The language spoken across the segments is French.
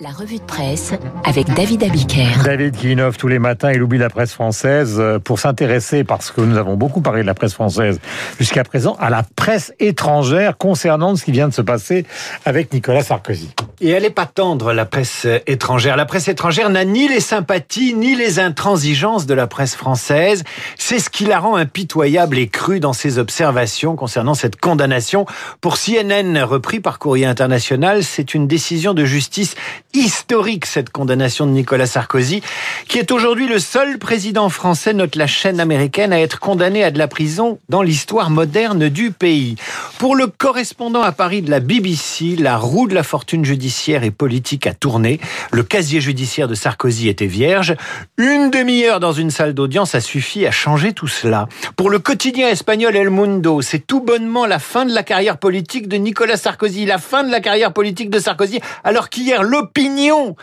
La revue de presse avec David Abiker. David qui innove tous les matins, il oublie la presse française euh, pour s'intéresser, parce que nous avons beaucoup parlé de la presse française jusqu'à présent, à la presse étrangère concernant ce qui vient de se passer avec Nicolas Sarkozy. Et elle n'est pas tendre, la presse étrangère. La presse étrangère n'a ni les sympathies ni les intransigeances de la presse française. C'est ce qui la rend impitoyable et crue dans ses observations concernant cette condamnation. Pour CNN, repris par Courrier International, c'est une décision de justice historique, cette condamnation de Nicolas Sarkozy, qui est aujourd'hui le seul président français, note la chaîne américaine, à être condamné à de la prison dans l'histoire moderne du pays. Pour le correspondant à Paris de la BBC, la roue de la fortune judiciaire et politique a tourné. Le casier judiciaire de Sarkozy était vierge. Une demi-heure dans une salle d'audience a suffi à changer tout cela. Pour le quotidien espagnol El Mundo, c'est tout bonnement la fin de la carrière politique de Nicolas Sarkozy, la fin de la carrière politique de Sarkozy, alors qu'hier l'opinion opinion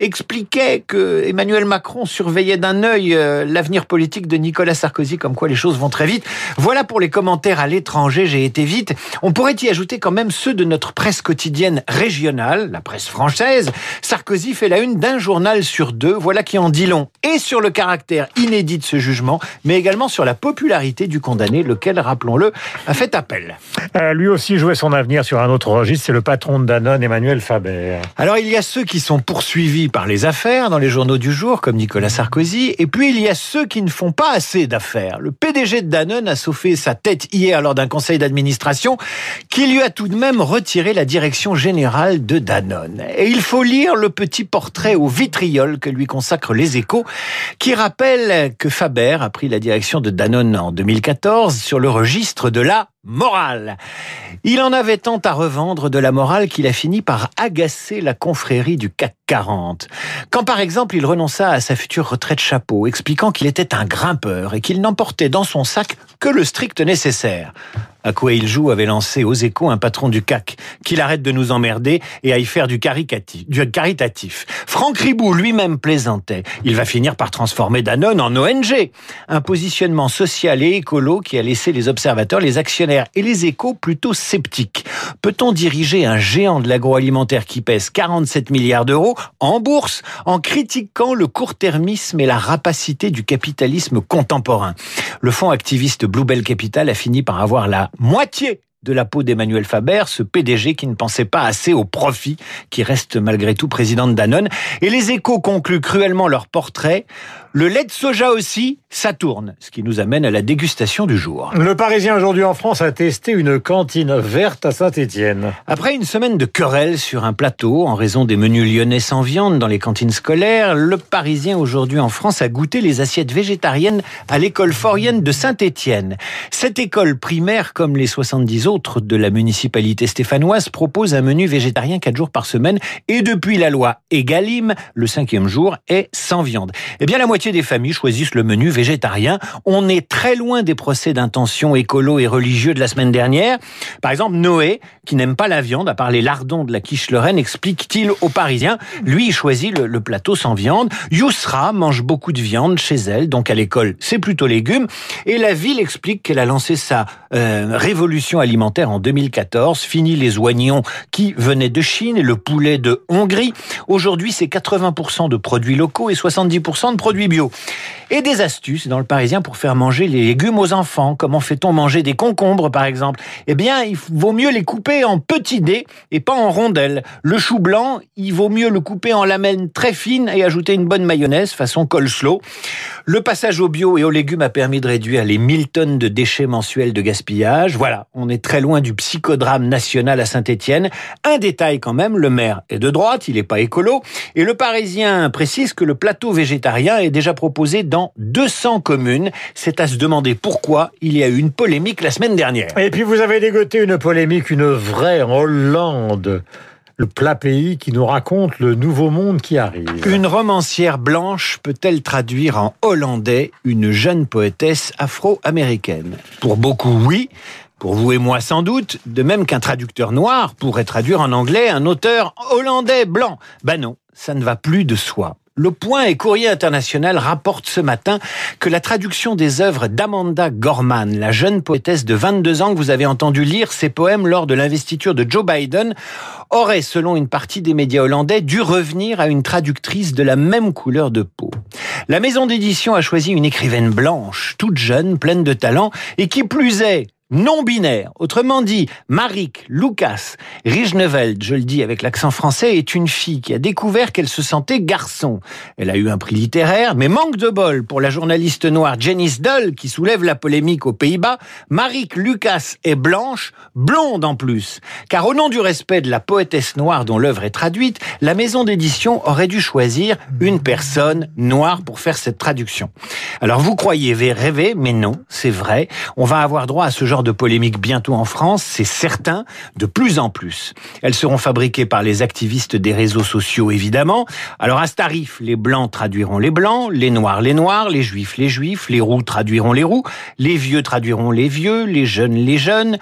expliquait que Emmanuel Macron surveillait d'un œil euh, l'avenir politique de Nicolas Sarkozy, comme quoi les choses vont très vite. Voilà pour les commentaires à l'étranger, j'ai été vite. On pourrait y ajouter quand même ceux de notre presse quotidienne régionale, la presse française. Sarkozy fait la une d'un journal sur deux, voilà qui en dit long. Et sur le caractère inédit de ce jugement, mais également sur la popularité du condamné, lequel, rappelons-le, a fait appel. Euh, lui aussi jouait son avenir sur un autre registre, c'est le patron de Danone, Emmanuel Faber. Alors il y a ceux qui sont poursuivis par les affaires dans les journaux du jour, comme Nicolas Sarkozy. Et puis, il y a ceux qui ne font pas assez d'affaires. Le PDG de Danone a sauvé sa tête hier lors d'un conseil d'administration qui lui a tout de même retiré la direction générale de Danone. Et il faut lire le petit portrait au vitriol que lui consacrent les échos, qui rappelle que Faber a pris la direction de Danone en 2014 sur le registre de la morale. Il en avait tant à revendre de la morale qu'il a fini par agacer la confrérie du CAC 40. Quand par exemple il renonça à sa future retraite chapeau, expliquant qu'il était un grimpeur et qu'il n'emportait dans son sac que le strict nécessaire. À quoi il joue avait lancé aux échos un patron du CAC, qu'il arrête de nous emmerder et à y faire du, du caritatif. Franck Ribou lui-même plaisantait. Il va finir par transformer Danone en ONG. Un positionnement social et écolo qui a laissé les observateurs, les actionnaires et les échos plutôt sceptiques. Peut-on diriger un géant de l'agroalimentaire qui pèse 47 milliards d'euros en bourse en critiquant le court-termisme et la rapacité du capitalisme contemporain? Le fonds activiste Bluebell Capital a fini par avoir la moitié de la peau d'Emmanuel Faber, ce PDG qui ne pensait pas assez au profit, qui reste malgré tout président de. Et les échos concluent cruellement leur portrait. Le lait de soja aussi, ça tourne, ce qui nous amène à la dégustation du jour. Le Parisien aujourd'hui en France a testé une cantine verte à Saint-Étienne. Après une semaine de querelles sur un plateau en raison des menus lyonnais sans viande dans les cantines scolaires, le Parisien aujourd'hui en France a goûté les assiettes végétariennes à l'école forienne de Saint-Étienne. Cette école primaire, comme les 70 autres de la municipalité stéphanoise, propose un menu végétarien 4 jours par semaine et depuis la loi Egalim, le cinquième jour est sans viande. Eh bien, la moitié des familles choisissent le menu végétarien. On est très loin des procès d'intention écolo et religieux de la semaine dernière. Par exemple, Noé, qui n'aime pas la viande, à part les lardons de la quiche Lorraine, explique-t-il aux Parisiens, lui, il choisit le, plateau sans viande. Yousra mange beaucoup de viande chez elle, donc à l'école, c'est plutôt légumes. Et la ville explique qu'elle a lancé sa euh, révolution alimentaire en 2014. Fini les oignons qui venaient de Chine et le poulet de Hongrie. Aujourd'hui, c'est 80% de produits locaux et 70% de produits bio. Et des astuces dans le Parisien pour faire manger les légumes aux enfants. Comment fait-on manger des concombres, par exemple? Eh bien, il vaut mieux les couper en petits dés et pas en rondelles. Le chou blanc, il vaut mieux le couper en lamelles très fines et ajouter une bonne mayonnaise façon coleslaw. Le passage au bio et aux légumes a permis de réduire les 1000 tonnes de déchets mensuels de gaspillage. Voilà, on est très loin du psychodrame national à Saint-Étienne. Un détail quand même, le maire est de droite, il n'est pas écolo. Et le Parisien précise que le plateau végétarien est déjà proposé dans 200 communes. C'est à se demander pourquoi il y a eu une polémique la semaine dernière. Et puis vous avez dégoté une polémique, une vraie en Hollande le plat pays qui nous raconte le nouveau monde qui arrive. Une romancière blanche peut-elle traduire en hollandais une jeune poétesse afro-américaine? Pour beaucoup, oui. Pour vous et moi, sans doute. De même qu'un traducteur noir pourrait traduire en anglais un auteur hollandais blanc. Ben non, ça ne va plus de soi. Le Point et Courrier International rapportent ce matin que la traduction des œuvres d'Amanda Gorman, la jeune poétesse de 22 ans que vous avez entendu lire ses poèmes lors de l'investiture de Joe Biden, aurait, selon une partie des médias hollandais, dû revenir à une traductrice de la même couleur de peau. La maison d'édition a choisi une écrivaine blanche, toute jeune, pleine de talent, et qui plus est, non-binaire. Autrement dit, Marik Lucas Rijneveld, je le dis avec l'accent français, est une fille qui a découvert qu'elle se sentait garçon. Elle a eu un prix littéraire, mais manque de bol pour la journaliste noire Janice Dull, qui soulève la polémique aux Pays-Bas. Marik Lucas est blanche, blonde en plus. Car au nom du respect de la poétesse noire dont l'œuvre est traduite, la maison d'édition aurait dû choisir une personne noire pour faire cette traduction. Alors vous croyez rêver, mais non, c'est vrai. On va avoir droit à ce genre de polémique bientôt en France, c'est certain, de plus en plus. Elles seront fabriquées par les activistes des réseaux sociaux, évidemment. Alors à ce tarif, les blancs traduiront les blancs, les noirs les noirs, les juifs les juifs, les roux traduiront les roux, les vieux traduiront les vieux, les jeunes les jeunes.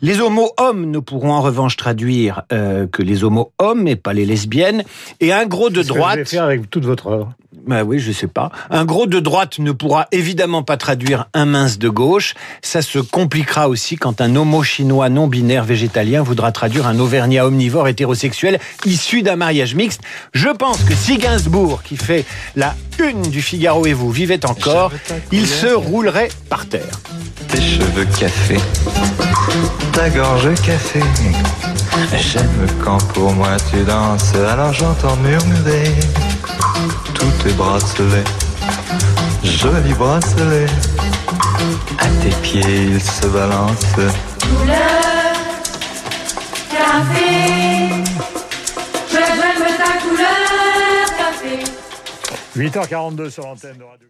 Les homos hommes ne pourront en revanche traduire euh, que les homos hommes et pas les lesbiennes. Et un gros de droite. faire avec toute votre œuvre. Bah oui, je sais pas. Un gros de droite ne pourra évidemment pas traduire un mince de gauche. Ça se compliquera aussi quand un homo chinois non binaire végétalien voudra traduire un auvergnat omnivore hétérosexuel issu d'un mariage mixte. Je pense que si Gainsbourg, qui fait la une du Figaro et vous vivait encore, il se roulerait par terre. Tes cheveux café, ta gorge café. J'aime quand pour moi tu danses, alors j'entends murmurer tous tes bracelets, jolis bracelets. À tes pieds, ils se balancent. Couleur, café, je j'aime ta couleur, café. 8h42 sur l'antenne de Radio.